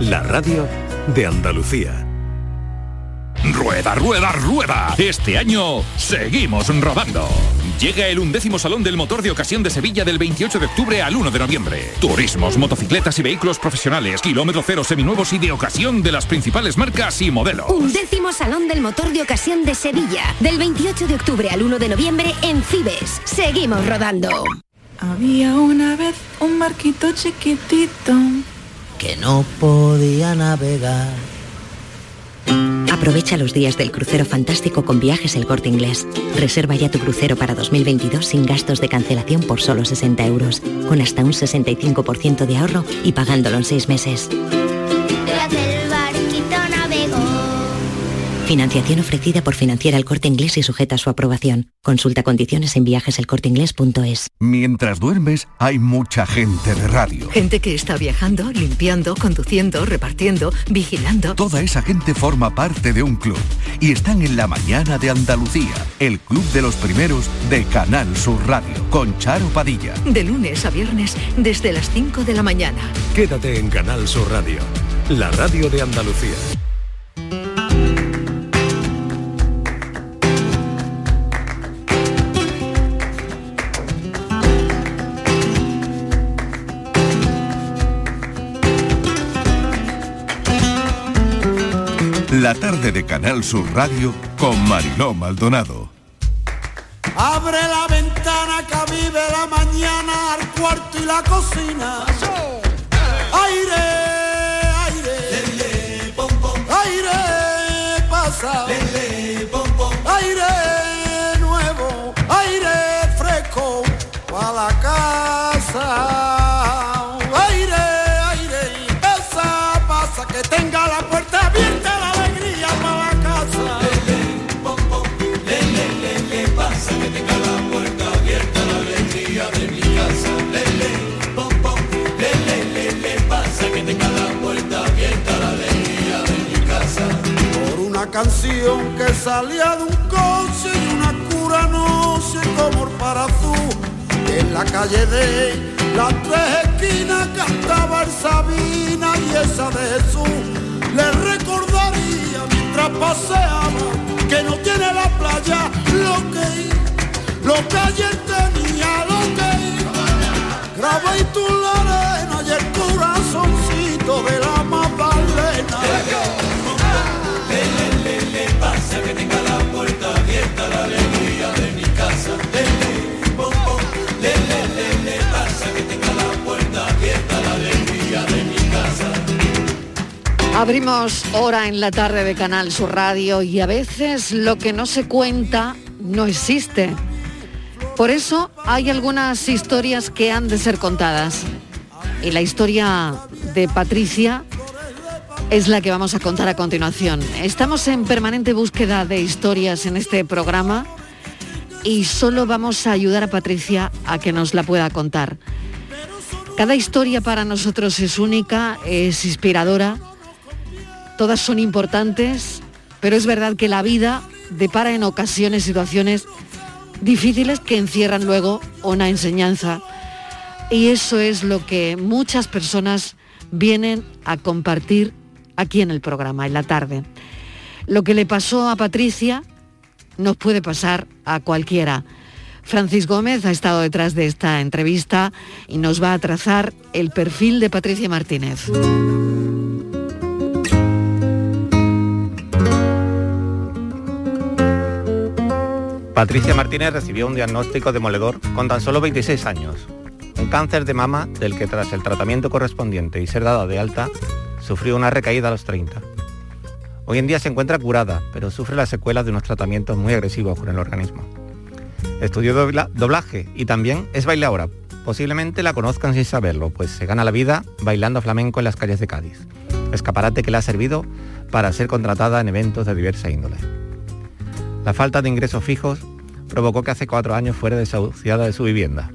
la radio de Andalucía. Rueda, rueda, rueda. Este año seguimos rodando. Llega el undécimo Salón del Motor de Ocasión de Sevilla del 28 de octubre al 1 de noviembre. Turismos, motocicletas y vehículos profesionales, kilómetro cero seminuevos y de ocasión de las principales marcas y modelos. Undécimo Salón del Motor de Ocasión de Sevilla del 28 de octubre al 1 de noviembre en Cibes. Seguimos rodando. Había una vez un marquito chiquitito que no podía navegar Aprovecha los días del crucero fantástico con viajes el corte inglés. Reserva ya tu crucero para 2022 sin gastos de cancelación por solo 60 euros, con hasta un 65% de ahorro y pagándolo en seis meses. Financiación ofrecida por Financiera El Corte Inglés y sujeta a su aprobación. Consulta condiciones en viajeselcorteinglés.es. Mientras duermes, hay mucha gente de radio. Gente que está viajando, limpiando, conduciendo, repartiendo, vigilando. Toda esa gente forma parte de un club y están en la mañana de Andalucía, el club de los primeros de Canal Sur Radio, con Charo Padilla. De lunes a viernes, desde las 5 de la mañana. Quédate en Canal Sur Radio, la radio de Andalucía. La tarde de Canal Sur Radio con Mariló Maldonado. Abre la ventana que vive la mañana al cuarto y la cocina. Aire, aire, aire pasa. Canción que salía de un coche y una cura no sé cómo para tú. En la calle de las tres esquinas cantaba el Sabina y esa de Jesús. Le recordaría mientras paseaba que no tiene la playa lo que lo que ayer tenía, lo que graba y tú la arena y el corazoncito de la Magdalena. Abrimos hora en la tarde de Canal Sur Radio y a veces lo que no se cuenta no existe. Por eso hay algunas historias que han de ser contadas. Y la historia de Patricia es la que vamos a contar a continuación. Estamos en permanente búsqueda de historias en este programa y solo vamos a ayudar a Patricia a que nos la pueda contar. Cada historia para nosotros es única, es inspiradora, todas son importantes, pero es verdad que la vida depara en ocasiones situaciones difíciles que encierran luego una enseñanza. Y eso es lo que muchas personas vienen a compartir aquí en el programa, en la tarde. Lo que le pasó a Patricia nos puede pasar a cualquiera. Francis Gómez ha estado detrás de esta entrevista y nos va a trazar el perfil de Patricia Martínez. Patricia Martínez recibió un diagnóstico demoledor con tan solo 26 años. Un cáncer de mama del que tras el tratamiento correspondiente y ser dada de alta, sufrió una recaída a los 30. Hoy en día se encuentra curada, pero sufre las secuelas de unos tratamientos muy agresivos con el organismo. Estudió dobla- doblaje y también es bailaora. Posiblemente la conozcan sin saberlo, pues se gana la vida bailando flamenco en las calles de Cádiz. Escaparate que le ha servido para ser contratada en eventos de diversa índole. La falta de ingresos fijos provocó que hace cuatro años fuera desahuciada de su vivienda.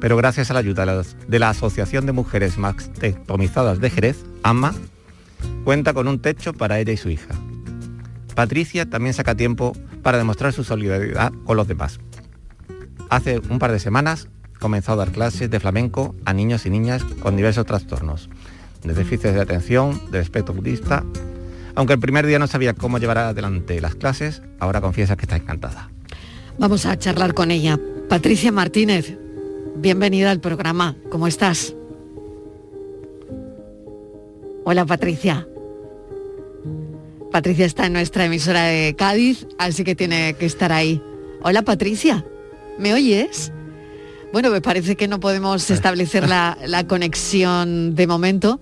Pero gracias a la ayuda de la Asociación de Mujeres Mastectomizadas de Jerez, AMA, cuenta con un techo para ella y su hija. Patricia también saca tiempo para demostrar su solidaridad con los demás. Hace un par de semanas comenzó a dar clases de flamenco a niños y niñas con diversos trastornos. de déficit de atención, de espectro autista. Aunque el primer día no sabía cómo llevar adelante las clases, ahora confiesa que está encantada. Vamos a charlar con ella. Patricia Martínez, bienvenida al programa. ¿Cómo estás? Hola Patricia. Patricia está en nuestra emisora de Cádiz, así que tiene que estar ahí. Hola Patricia, ¿me oyes? Bueno, me parece que no podemos establecer la, la conexión de momento,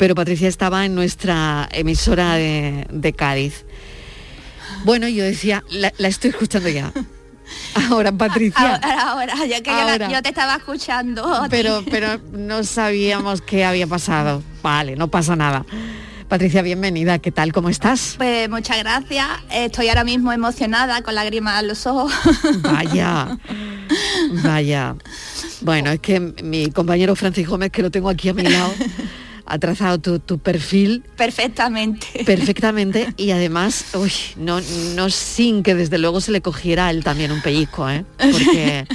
pero Patricia estaba en nuestra emisora de, de Cádiz. Bueno, yo decía, la, la estoy escuchando ya. Ahora, Patricia. Ahora, ahora, ya que yo, la- Ahora. yo te estaba escuchando. Pero, pero no sabíamos qué había pasado. Vale, no pasa nada. Patricia, bienvenida. ¿Qué tal? ¿Cómo estás? Pues muchas gracias. Estoy ahora mismo emocionada con lágrimas en los ojos. Vaya, vaya. Bueno, es que mi compañero Francis Gómez, que lo tengo aquí a mi lado, ha trazado tu, tu perfil Perfectamente. perfectamente y además, uy, no, no sin que desde luego se le cogiera a él también un pellizco, ¿eh? Porque,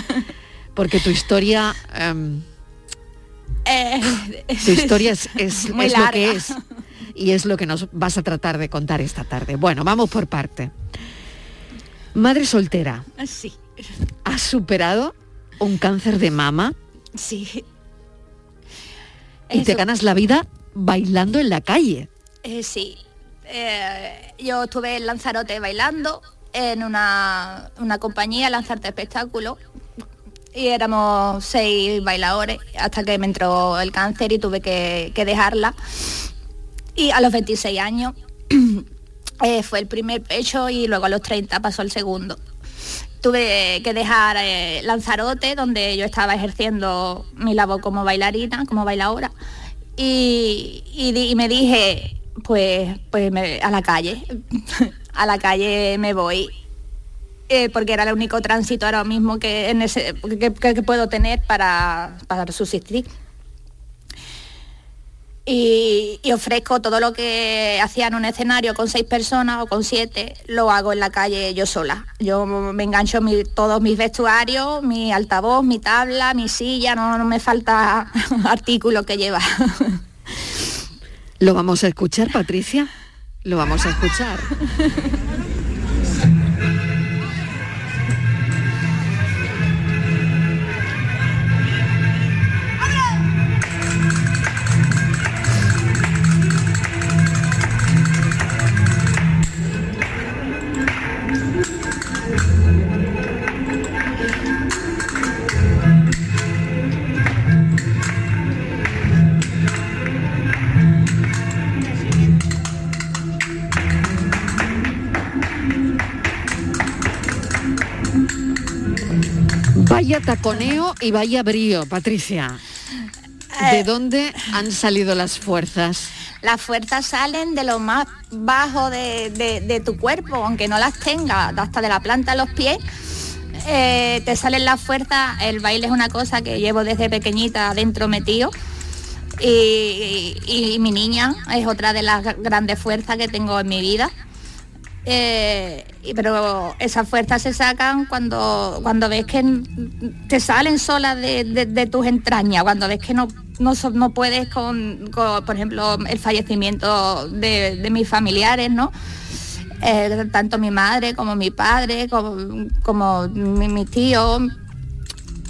porque tu historia, em, Eh, tu historia es, es- Muy es lo que es y es lo que nos vas a tratar de contar esta tarde. Bueno, vamos por parte. Madre soltera, Sí, ¿has superado un cáncer de mama sí. Y te ganas la vida bailando en la calle? Eh, sí. Eh, yo estuve en Lanzarote bailando en una, una compañía, Lanzarte Espectáculo, y éramos seis bailadores hasta que me entró el cáncer y tuve que, que dejarla. Y a los 26 años eh, fue el primer pecho y luego a los 30 pasó el segundo. Tuve que dejar eh, Lanzarote, donde yo estaba ejerciendo mi labor como bailarina, como bailadora, y, y me dije, pues, pues a la calle, a la calle me voy, eh, porque era el único tránsito ahora mismo que, que- que puedo tener para, para subsistir. Y, y ofrezco todo lo que hacía en un escenario con seis personas o con siete, lo hago en la calle yo sola. Yo me engancho mi- todos mis vestuarios, mi altavoz, mi tabla, mi silla, no, no me falta artículo que llevar. ¿Lo vamos a escuchar, Patricia? Lo vamos a escuchar. taconeo y vaya brío, Patricia. ¿De dónde han salido las fuerzas? Las fuerzas salen de lo más bajo de, de- de tu cuerpo, aunque no las tengas, hasta de la planta a los pies. eh, te salen las fuerzas, el baile es una cosa que llevo desde pequeñita adentro metido. Y, y- y mi niña es otra de las grandes fuerzas que tengo en mi vida. Eh, pero esas fuerzas se sacan cuando, cuando ves que te salen solas de, de- tus entrañas, cuando ves que no, no, no puedes con, con, por ejemplo, el fallecimiento de, de mis familiares, ¿no? Eh, tanto mi madre como mi padre, como, como mi, mi.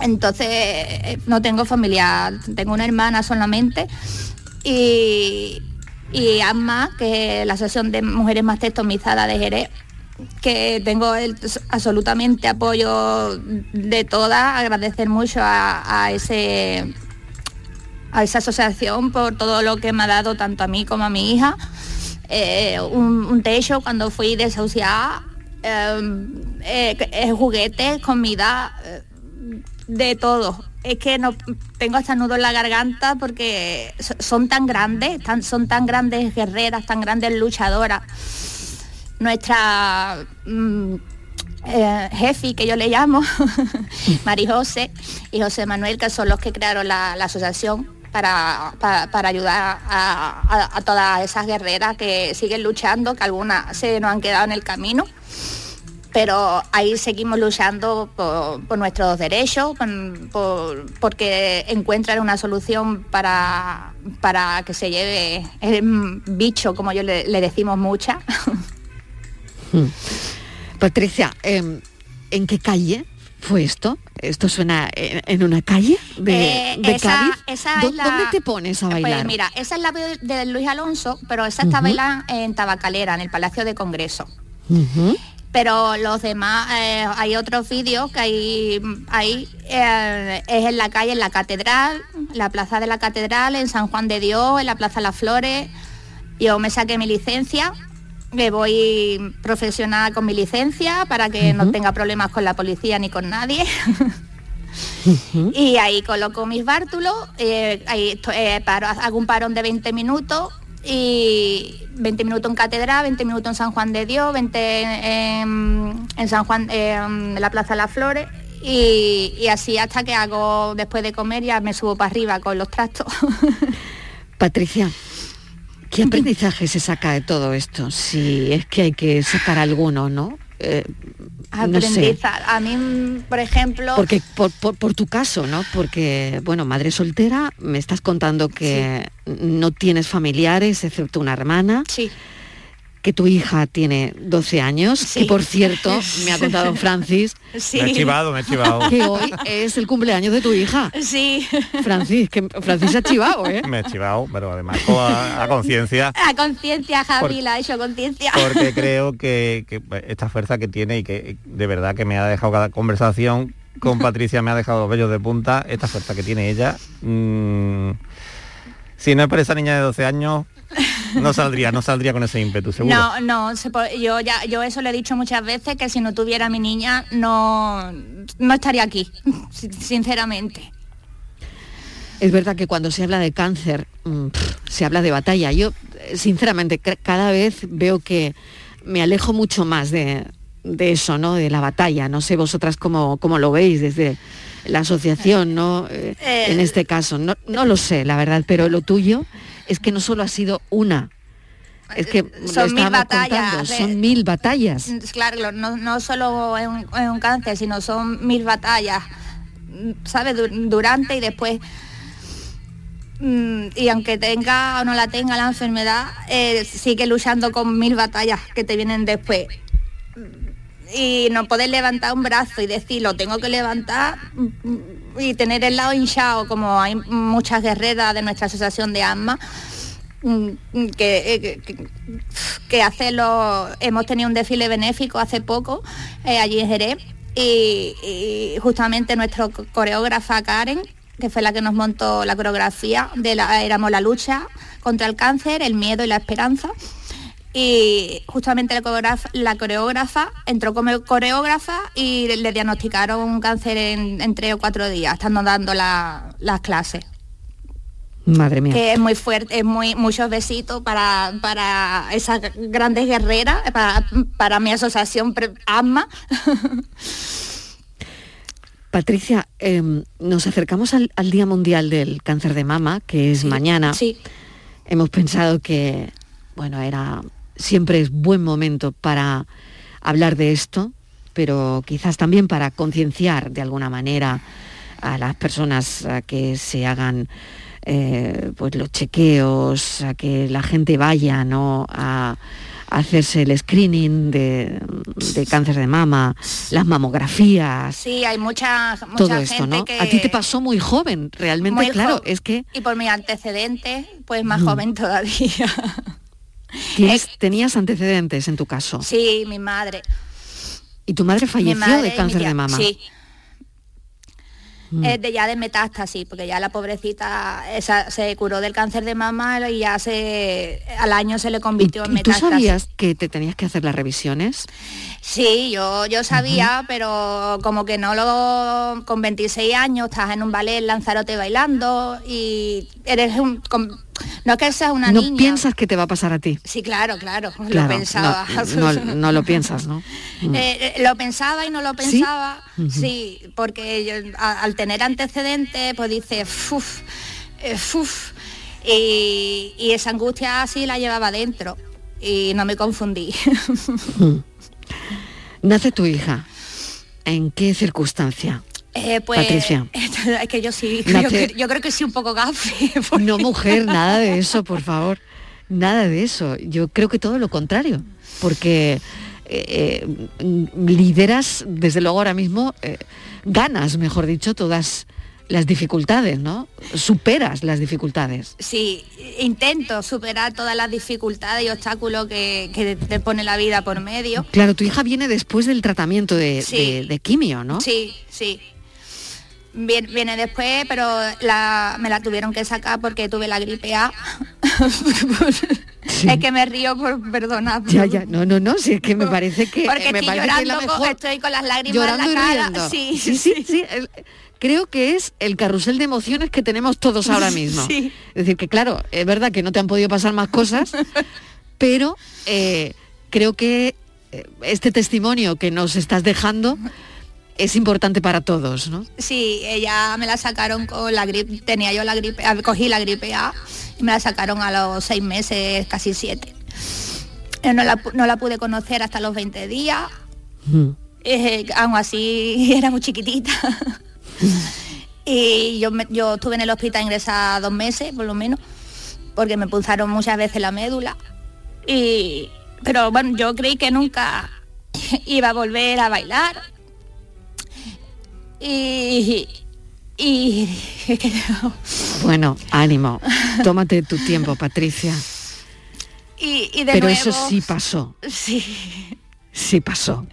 Entonces, eh, no tengo familia, tengo una hermana solamente. Y, y AMA, que es la Asociación de Mujeres Más Testomizadas de Jerez, que tengo el absolutamente apoyo de todas, agradecer mucho a, ese a esa asociación por todo lo que me ha dado tanto a mí como a mi hija. Eh, un, techo cuando fui desahuciada, eh, eh, juguetes, comida, de todo. Es que no tengo hasta nudo en la garganta porque so- son tan grandes, son tan grandes guerreras, tan grandes luchadoras. Nuestra mm, eh, jefe, que yo le llamo, Mari José y José Manuel, que son los que crearon la, asociación para, para- ayudar a, a- a todas esas guerreras que siguen luchando, que algunas se nos han quedado en el camino. Pero ahí seguimos luchando por, por nuestros derechos, por- por- porque encuentran una solución para, para que se lleve el bicho, como yo le, le decimos muchas. Mm. Patricia, em, ¿en qué calle fue esto? ¿Esto suena en, en una calle de, Eh, de esa- Cádiz? esa ¿Dó- es la- ¿Dónde te pones a Pues bailar? mira, esa es la de Luis Alonso, pero esa está Ujú. bailada en Tabacalera, en el Palacio de Congreso. Pero los demás, eh, hay otros vídeos que hay, hay eh, es en la calle, en la catedral, la plaza de la catedral, en San Juan de Dios, en la plaza Las Flores. Yo me saqué mi licencia, me voy profesional con mi licencia para que no tenga problemas con la policía ni con nadie. Y ahí coloco mis bártulos, eh, ahí eh, paro- hago un parón de 20 minutos y 20 minutos en Catedral, 20 minutos en San Juan de Dios, 20 en, en San Juan, en la Plaza de las Flores y, y así hasta que hago después de comer ya me subo para arriba con los trastos. Patricia, ¿qué aprendizaje se saca de todo esto? Si es que hay que sacar alguno, ¿no? Eh, no sé. Aprendizar. A mí, por ejemplo... Porque por, por- por tu caso, ¿no? Porque, bueno, madre soltera, me estás contando que no tienes familiares, excepto una hermana. Sí. Que tu hija tiene 12 años, que por cierto, me ha contado Francis, Sí. Me he chivado, me he chivado. que hoy es el cumpleaños de tu hija. Sí. Francis, que Francis ha chivado, ¿eh? Me he chivado, pero además a, a conciencia, A conciencia, Javi, Por- la ha hecho conciencia. porque creo que, que esta fuerza que tiene y que de verdad que me ha dejado cada conversación con Patricia, me ha dejado los vellos de punta, esta fuerza que tiene ella. mm, si no es por esa niña de 12 años, no saldría, no saldría con ese ímpetu, seguro. No, no, se yo ya, yo eso le he dicho muchas veces que si no tuviera a mi niña no, no estaría aquí, sin- sinceramente. Es verdad que cuando se habla de cáncer mm, pff, se habla de batalla. Yo, eh, sinceramente, ca- cada vez veo que me alejo mucho más de, de eso, ¿no? De la batalla. No sé vosotras cómo, cómo lo veis desde la asociación, ¿no? Eh, Eh, en este caso. No, no lo sé, la verdad, pero lo tuyo es que no solo ha sido una. Es que Eh, Son mil batallas, contando, son mil batallas. Claro, no, no solo es un, es un cáncer, sino son mil batallas, ¿sabes? Du- Durante y después. Mm, Y aunque tenga o no la tenga la enfermedad, eh, sigue luchando con mil batallas que te vienen después. Y no poder levantar un brazo y decir, lo tengo que levantar mm, y tener el lado hinchado, como hay muchas guerreras de nuestra asociación de asma, mm, que, eh, que- que- que hace lo, hemos tenido un desfile benéfico hace poco eh, allí en Jerez y, y justamente nuestra co- coreógrafa Karen, que fue la que nos montó la coreografía de la, éramos la lucha contra el cáncer, el miedo y la esperanza. Y justamente la coreógrafa, la coreógrafa entró como coreógrafa y le, diagnosticaron un cáncer en, en tres o cuatro días, estando dando la- las clases Madre mía. que es muy fuerte, es muy muchos besitos para, para esas grandes guerreras, para, para mi asociación ASMA. Patricia, em, nos acercamos al, al Día Mundial del Cáncer de Mama, que es mañana. Sí. Hemos pensado que, bueno, era siempre es buen momento para hablar de esto, pero quizás también para concienciar de alguna manera a las personas a que se hagan eh, pues los chequeos, a que la gente vaya ¿no? a, a hacerse el screening de, de cáncer de mama, las mamografías, Sí, hay mucha, mucha todo gente esto, ¿no? que... A ti te pasó muy joven, realmente, muy claro, es que Y por mis antecedentes, pues más Mm. joven todavía. tienes- tenías antecedentes en tu caso. sí, mi madre. Y tu madre falleció madre de cáncer tía- de mama. Sí, Mm. es de ya de metástasis, porque ya la pobrecita esa, se curó del cáncer de mama y ya se al año se le convirtió en ¿Y tú metástasis. sabías que te tenías que hacer las revisiones? Sí, yo, yo sabía, pero como que no lo... Con 26 años estás en un ballet en Lanzarote bailando y eres un... com- no que seas una no niña. piensas que te va a pasar a ti. Sí, claro, claro, Claro, lo pensaba. No, no- no lo piensas, ¿no? Eh, eh, lo pensaba y no lo ¿Sí? pensaba, sí, porque yo, a- al tener antecedentes, pues dice, "Fuf, eh, fuf", y, y esa angustia así la llevaba dentro y no me confundí. Nace tu hija. ¿En qué circunstancia? Eh, pues, Patricia. es que yo sí, yo, cre- yo creo que sí un poco gafe. No, mujer, nada de eso, por favor. Nada de eso. Yo creo que todo lo contrario. Porque eh, eh, lideras, desde luego ahora mismo, eh, ganas, mejor dicho, todas las dificultades, ¿no? Superas las dificultades. Sí, intento superar todas las dificultades y obstáculos que, que te pone la vida por medio. Claro, tu hija viene después del tratamiento de, Sí. de- de quimio, ¿no? Sí, sí. Viene, viene después, pero la- me la tuvieron que sacar porque tuve la gripe A. Es que me río por perdonar. Ya, ya, no, no, no, sí, es que me parece que Porque me estoy parece que es la llorando, con- mejor. estoy con las lágrimas llorando en la cara. riendo. Sí, sí, sí, sí, el- creo que es el carrusel de emociones que tenemos todos ahora mismo. Sí. Es decir, que claro, es verdad que no te han podido pasar más cosas, pero eh, creo que eh, este testimonio que nos estás dejando es importante para todos, ¿no? Sí, ella me la sacaron con la gripe, tenía yo la gripe, ah, cogí la gripe A y me la sacaron a los seis meses, casi siete. Eh, No la, no la pude conocer hasta los 20 días, eh, aún así era muy chiquitita. y yo, me- yo estuve en el hospital ingresada dos meses, por lo menos, porque me punzaron muchas veces la médula. Y, pero bueno, yo creí que nunca iba a volver a bailar. Y, y Bueno, ánimo, tómate tu tiempo, Patricia. y, y de Pero nuevo, eso sí pasó, Sí, sí pasó.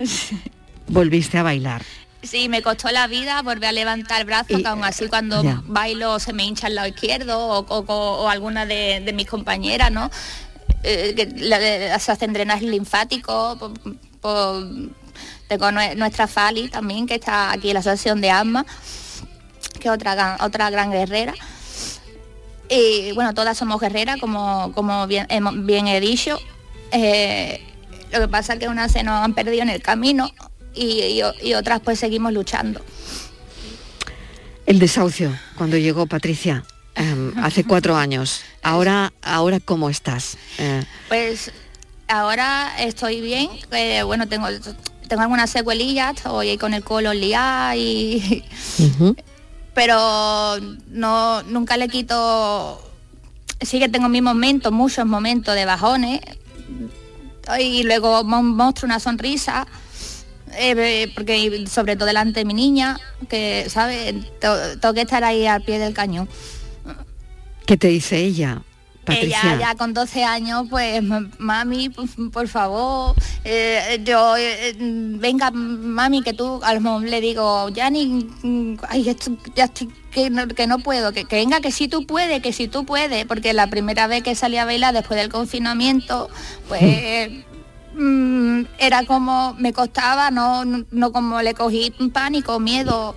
Volviste a bailar. sí, me costó la vida volver a levantar el brazo, que aún así cuando ya. bailo se me hincha el lado izquierdo o, o- o alguna de, de mis compañeras, ¿no? Eh, que la- la- se hacen drenaje linfático, por- por- tengo nue- nuestra Fali también, que está aquí en la Asociación de Asma, que es otra, gran- otra gran guerrera. Y bueno, todas somos guerreras, como, como bien, bien he dicho. Eh, lo que pasa es que unas se nos han perdido en el camino y, y- y otras pues seguimos luchando. El desahucio, cuando llegó Patricia, em, hace cuatro años. Ahora, ahora ¿cómo estás? Eh, Pues ahora estoy bien, eh, bueno, tengo, tengo algunas secuelillas, estoy con el colon liado y... Pero no, nunca le quito... Sí que tengo mis momentos, muchos momentos de bajones. Y luego muestro una sonrisa. eh, porque sobre todo delante de mi niña, que, ¿sabes? Tengo que estar ahí al pie del cañón. ¿Qué te dice ella, Patricia? Ella ya con 12 años, pues "M- mami, por, favor, eh, yo, eh, venga, mami, que tú, a lo mejor le digo, ya ni, ay, esto- ya estoy, que no, que no puedo, que, que venga, que sí tú puedes, que sí tú puedes, porque la primera vez que salí a bailar después del confinamiento, pues... mm, era como me costaba, no, no, no como le cogí pánico, miedo,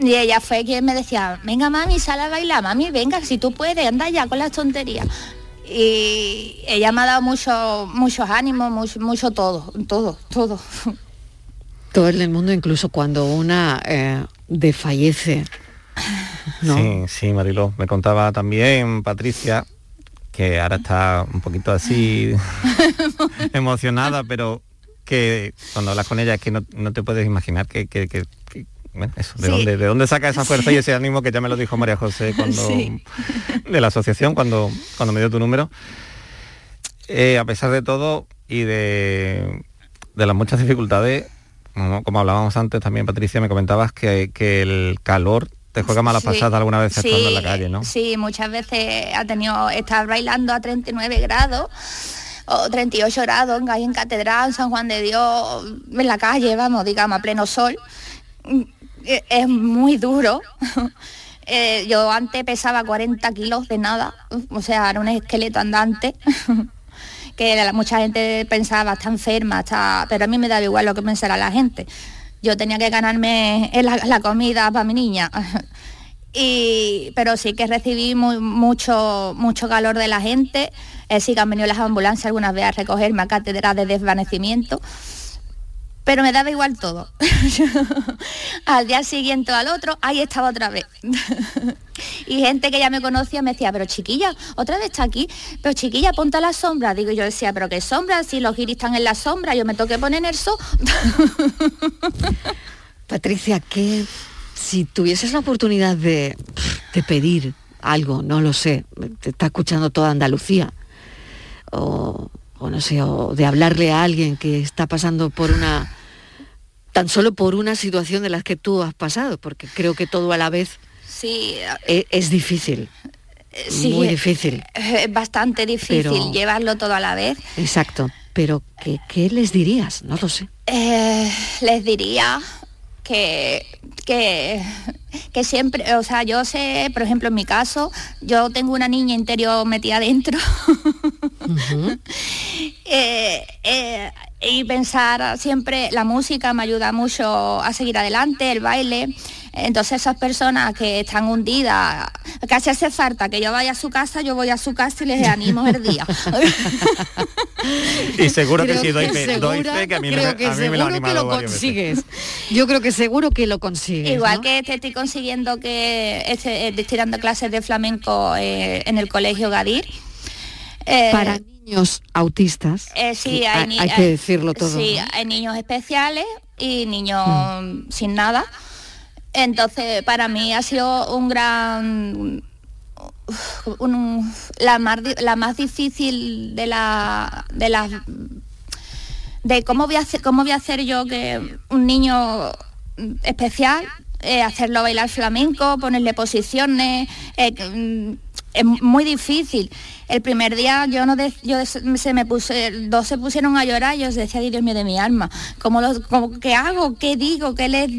y ella fue quien me decía, venga mami, sal a bailar, mami, venga, si tú puedes, anda ya con las tonterías. Y ella me ha dado mucho, muchos ánimos, mucho, mucho todo, todo, todo. Todo en el mundo, incluso cuando una eh, desfallece. ¿no? Sí, sí, Mariló. Me contaba también Patricia, que ahora está un poquito así emocionada, pero que cuando hablas con ella es que no, no te puedes imaginar que, que- que- que- bueno, eso, de, Sí. dónde, de dónde saca esa fuerza y ese ánimo que ya me lo dijo María José cuando Sí. de la asociación cuando, cuando me dio tu número. Eh, a pesar de todo y de, de las muchas dificultades, como, como hablábamos antes también, Patricia, me comentabas que, que el calor te juega malas Sí, pasadas alguna vez sí, estando en la calle, ¿no? Sí, muchas veces ha tenido estar bailando a 39 grados o 38 grados ahí en Catedral, en San Juan de Dios, en la calle, vamos, digamos, a pleno sol. Eh, Es muy duro. Eh, yo antes pesaba 40 kilos de nada, o sea, era un esqueleto andante. que la- mucha gente pensaba, está enferma, está... pero a mí me daba igual lo que pensara la gente. Yo tenía que ganarme la, la comida para mi niña. Y, pero sí que recibí mucho, mucho calor de la gente. Eh, sí que han venido las ambulancias algunas veces a recogerme a cátedra de desvanecimiento. Pero me daba igual todo. al día siguiente al otro, ahí estaba otra vez. Y gente que ya me conocía me decía, pero chiquilla, otra vez está aquí, pero chiquilla, ponte a la sombra. Digo, yo decía, pero qué sombra, si los guiris están en la sombra, yo me tengo que poner en el sol. Patricia, que si tuvieses la oportunidad de, de pedir algo, no lo sé, te está escuchando toda Andalucía, o, o no sé, o de hablarle a alguien que está pasando por una, tan solo por una situación de las que tú has pasado, porque creo que todo a la vez Sí, e- es, difícil, sí, muy difícil, es bastante difícil Pero- llevarlo todo a la vez. exacto. Pero ¿qué, qué les dirías? No lo sé. Eh, les diría que, que, que siempre, o sea, yo sé, por ejemplo, en mi caso, yo tengo una niña interior metida dentro Eh, eh, y pensar siempre, la música me ayuda mucho a seguir adelante, el baile. Entonces esas personas que están hundidas, casi hace falta que yo vaya a su casa, yo voy a su casa y les animo el día. Y seguro que sí, doy que fe, doy fe que a mí, me, creo que a mí me lo seguro ha que lo consigues. Yo creo que seguro que lo consigues. Igual ¿no? que te estoy consiguiendo que este- eh, estoy dando clases de flamenco eh, en el colegio Gadir. Eh, Para niños autistas, eh, sí, hay, hay, que decirlo todo. Sí, ¿no? hay niños especiales y niños Mm. sin nada. Entonces, para mí ha sido un gran la, más, la más difícil de la de las de cómo voy a hacer cómo voy a hacer yo que un niño especial eh, hacerlo bailar flamenco ponerle posiciones eh, mm, es muy difícil el primer día yo no de- yo se me puse dos se pusieron a llorar y yo decía "Ay, Dios mío de mi alma cómo lo cómo- qué hago qué digo qué les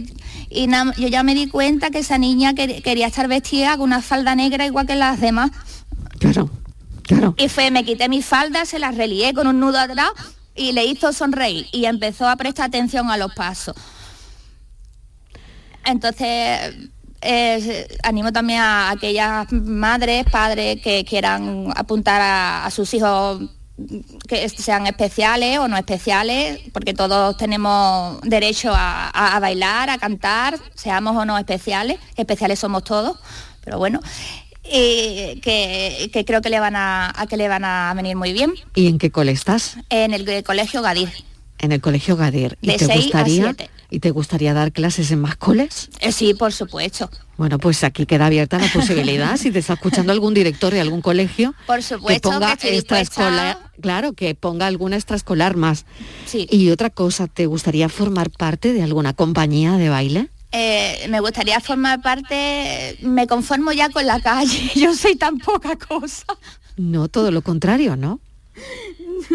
y na- yo ya me di cuenta que esa niña quer- quería estar vestida con una falda negra igual que las demás Claro, claro. y fue, me quité mi falda, se la relié con un nudo atrás y le hizo sonreír y empezó a prestar atención a los pasos. Entonces, eh, animo también a aquellas madres, padres que quieran apuntar a, a sus hijos que sean especiales o no especiales, porque todos tenemos derecho a, a- a bailar, a cantar, seamos o no especiales, especiales somos todos, pero bueno, y que, que creo que le van a, a que le van a venir muy bien ¿Y en qué cole estás? en el colegio Gadir. En el colegio Gadir. ¿Y De te seis a gustaría siete. Y te gustaría dar clases en más coles? Eh, sí, por supuesto. Bueno, pues aquí queda abierta la posibilidad, si te está escuchando algún director de algún colegio, Por que supuesto que, ponga estoy extraescolar, claro, que ponga alguna extraescolar más. Sí. Y otra cosa, ¿te gustaría formar parte de alguna compañía de baile? Eh, me gustaría formar parte, me conformo ya con la calle, yo soy tan poca cosa. No, todo lo contrario, ¿no?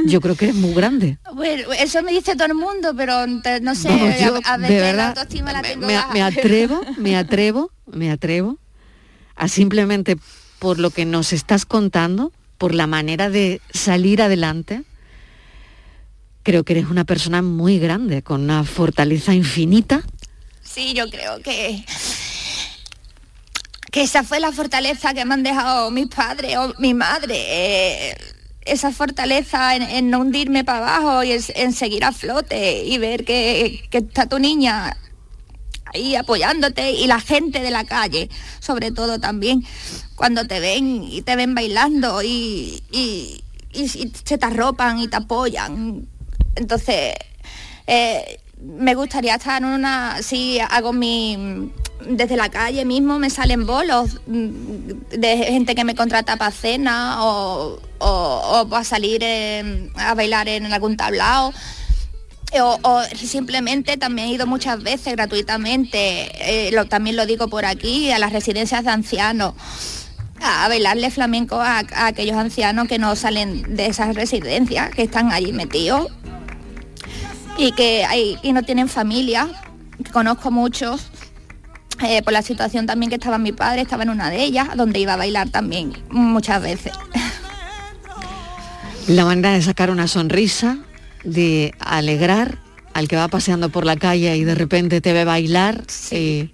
Yo creo que eres muy grande. Bueno, eso me dice todo el mundo, pero no sé, yo, a, a de veces la verdad, autoestima la tengo me, baja. me atrevo, me atrevo, me atrevo a simplemente por lo que nos estás contando, por la manera de salir adelante, creo que eres una persona muy grande, con una fortaleza infinita. Sí, yo creo que que esa fue la fortaleza que me han dejado mis padres o mi madre. eh, esa fortaleza en, no hundirme para abajo y en, en seguir a flote y ver que, está tu niña ahí apoyándote y la gente de la calle, sobre todo también, cuando te ven y te ven bailando y, y- y- y se te arropan y te apoyan. Entonces, eh, me gustaría estar en una, si hago mi, desde la calle mismo me salen bolos mm, de gente que me contrata para cena o, o, para salir a bailar en algún tablao. O, o simplemente también he ido muchas veces gratuitamente, eh, lo- también lo digo por aquí, a las residencias de ancianos, a bailarle flamenco a, a aquellos ancianos que no salen de esas residencias, que están allí metidos y que hay, y no tienen familia, que conozco muchos, eh, por la situación también que estaba mi padre, estaba en una de ellas, donde iba a bailar también muchas veces. La manera de sacar una sonrisa, de alegrar al que va paseando por la calle y de repente te ve bailar eh,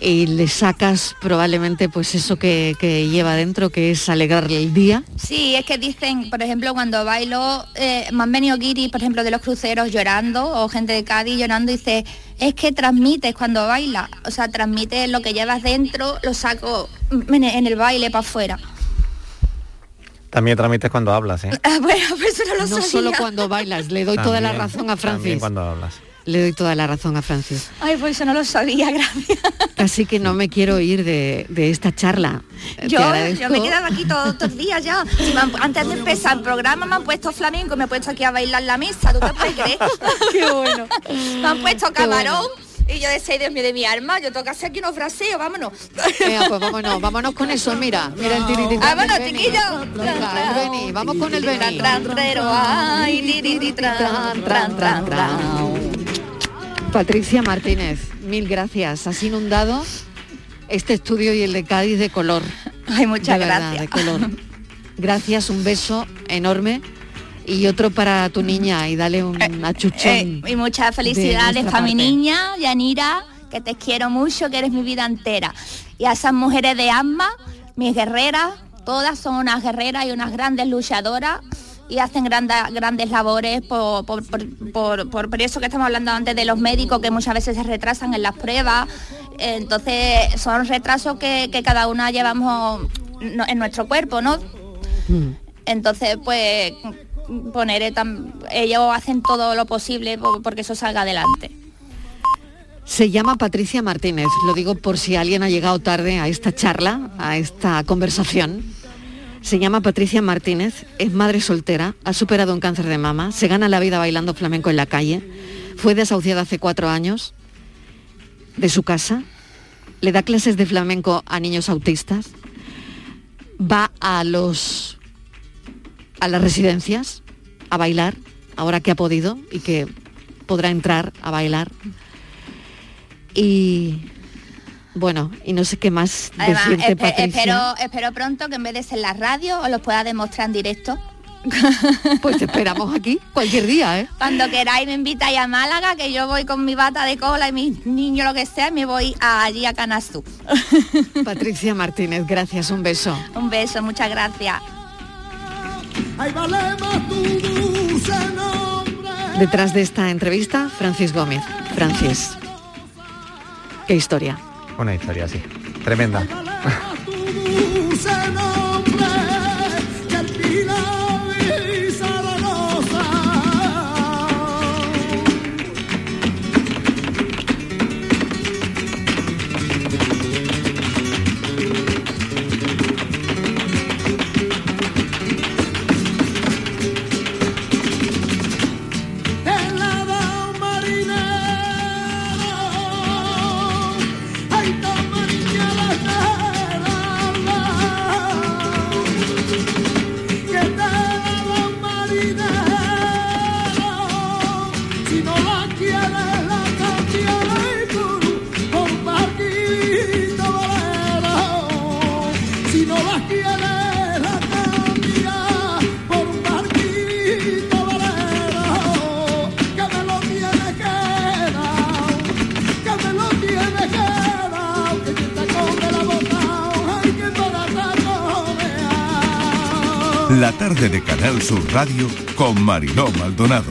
y le sacas probablemente pues eso que, que lleva dentro, que es alegrarle el día. Sí, es que dicen, por ejemplo, cuando bailo, eh, me han venido guiris, por ejemplo, de los cruceros llorando, o gente de Cádiz llorando, y dice, es que transmites cuando bailas, o sea, transmites lo que llevas dentro, lo saco en en el baile para afuera. También transmites cuando hablas, ¿eh? Bueno, pues no lo No sabía. solo cuando bailas, le doy toda la También- razón a También Francis. cuando hablas. Le doy toda la razón a Francis. Ay, pues eso no lo sabía, gracias. Así que no me quiero ir de, de esta charla. Yo, yo me he quedado aquí todos estos días ya. Si me han- antes de empezar el programa me han puesto flamenco, me he puesto aquí a bailar la mesa, ¿tú te puedes creer? Qué bueno. Me han puesto camarón y yo decía, "Ay, Dios mío, de mi alma, yo tengo que hacer aquí unos fraseos, vámonos. Venga, pues vámonos, vámonos con eso, mira, mira el tirititán Vámonos, Beni, vamos con el Beni. Tran, ay, tran, tran, tran, tran. Patricia Martínez, mil gracias. Has inundado este estudio y el de Cádiz de color. Ay, muchas De verdad, gracias. de color. Gracias, un beso enorme y otro para tu niña y dale un achuchón. Eh, y muchas de felicidades para mi niña, Yanira, que te quiero mucho, que eres mi vida entera. Y a esas mujeres de AMBA, mis guerreras, todas son unas guerreras y unas grandes luchadoras y hacen granda- grandes labores por, por- por- por- eso que estamos hablando antes de los médicos que muchas veces se retrasan en las pruebas. Entonces son retrasos que, que cada una llevamos en nuestro cuerpo, ¿no? Entonces, pues poner ellos hacen todo lo posible po- porque eso salga adelante. Se llama Patricia Martínez, lo digo por si alguien ha llegado tarde a esta charla, a esta conversación. Se llama Patricia Martínez, es madre soltera, ha superado un cáncer de mama, se gana la vida bailando flamenco en la calle, fue desahuciada hace cuatro años de su casa, le da clases de flamenco a niños autistas, va a los a las residencias a bailar, ahora que ha podido y que podrá entrar a bailar. Y bueno, y no sé qué más Además, decirte, espe- Patricia. espero, espero pronto que en vez de ser la radio os los pueda demostrar en directo. Pues te esperamos aquí cualquier día, ¿eh? Cuando queráis me invitáis a Málaga, que yo voy con mi bata de cola y mis niños lo que sea, me voy a- allí a Canastú. Patricia Martínez, gracias, un beso. Un beso, muchas gracias. Detrás de esta entrevista, Francis Gómez. Francis. Qué historia. Una historia así. Tremenda. La tarde de Canal Sur Radio con Mariló Maldonado.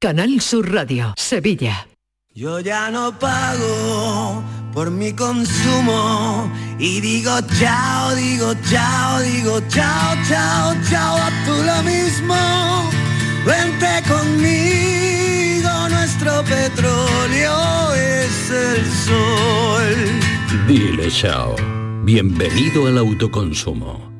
Canal Sur Radio, Sevilla. Yo ya no pago por mi consumo y digo chao, digo chao, digo chao, chao, chao, a tú lo mismo. Vente conmigo, nuestro petróleo es el sol. Dile chao. Bienvenido al autoconsumo.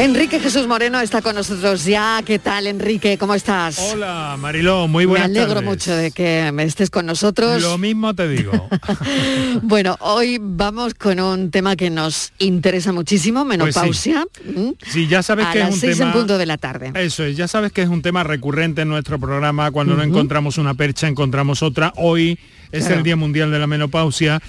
Enrique Jesús Moreno está con nosotros ya. ¿Qué tal, Enrique? ¿Cómo estás? Hola, Mariló, muy buenas Me alegro tardes. mucho de que me estés con nosotros. Lo mismo te digo. bueno, hoy vamos con un tema que nos interesa muchísimo, menopausia. ¿m? Sí, ya sabes a que las es un seis tema en punto de la tarde. Eso es, ya sabes que es un tema recurrente en nuestro programa. Cuando no encontramos una percha, encontramos otra. Hoy es Claro. el Día Mundial de la Menopausia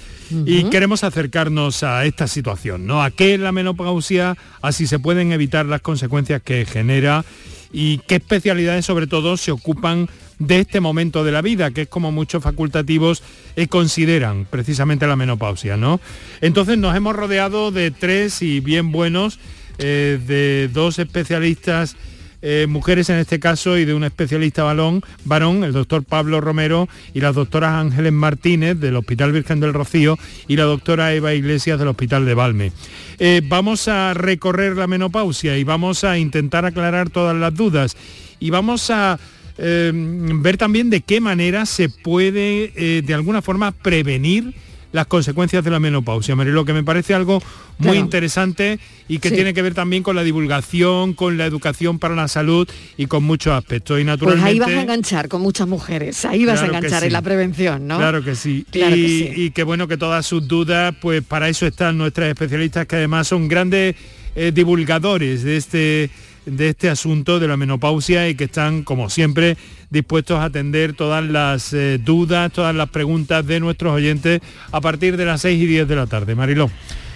y queremos acercarnos a esta situación, ¿no? ¿A qué es la menopausia? A si se pueden evitar las consecuencias que genera y qué especialidades sobre todo se ocupan de este momento de la vida, que es como muchos facultativos eh, consideran precisamente la menopausia, ¿no? Entonces nos hemos rodeado de tres y bien buenos, eh, de dos especialistas eh, mujeres en este caso y de un especialista balón, varón, el doctor Pablo Romero y las doctoras Ángeles Martínez del Hospital Virgen del Rocío y la doctora Eva Iglesias del Hospital de Valme. Eh, vamos a recorrer la menopausia y vamos a intentar aclarar todas las dudas y vamos a eh, ver también de qué manera se puede de alguna forma prevenir las consecuencias de la menopausia, Marilo, que me parece algo muy Claro. interesante y que Sí. tiene que ver también con la divulgación, con la educación para la salud y con muchos aspectos. Y Pues naturalmente... ahí vas a enganchar con muchas mujeres, ahí vas Claro a que enganchar sí. en la prevención, ¿no? Claro que sí. Claro y, que sí. y qué bueno que todas sus dudas, pues para eso están nuestras especialistas que además son grandes eh, divulgadores de este de este asunto de la menopausia y que están, como siempre, dispuestos a atender todas las eh, dudas, todas las preguntas de nuestros oyentes a partir de las 6 y 10 de la tarde. Mariló.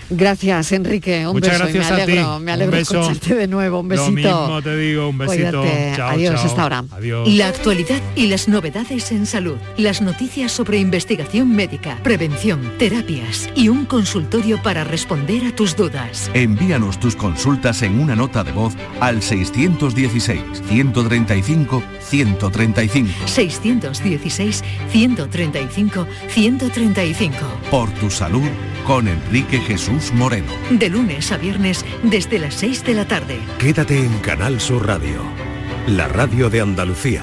Gracias, Enrique. Un Muchas beso y gracias me a ti. alegro, me Un alegro escucharte de nuevo. Un besito. Lo mismo te digo, un besito. Chao, Adiós, chao. hasta ahora. Adiós. La actualidad y las novedades en salud, las noticias sobre investigación médica, prevención, terapias y un consultorio para responder a tus dudas. Envíanos tus consultas en una nota de voz al 616-135-135. 616 135 135. Por tu salud con Enrique Jesús Moreno. De lunes a viernes desde las 6 de la tarde. Quédate en Canal Sur Radio, la radio de Andalucía.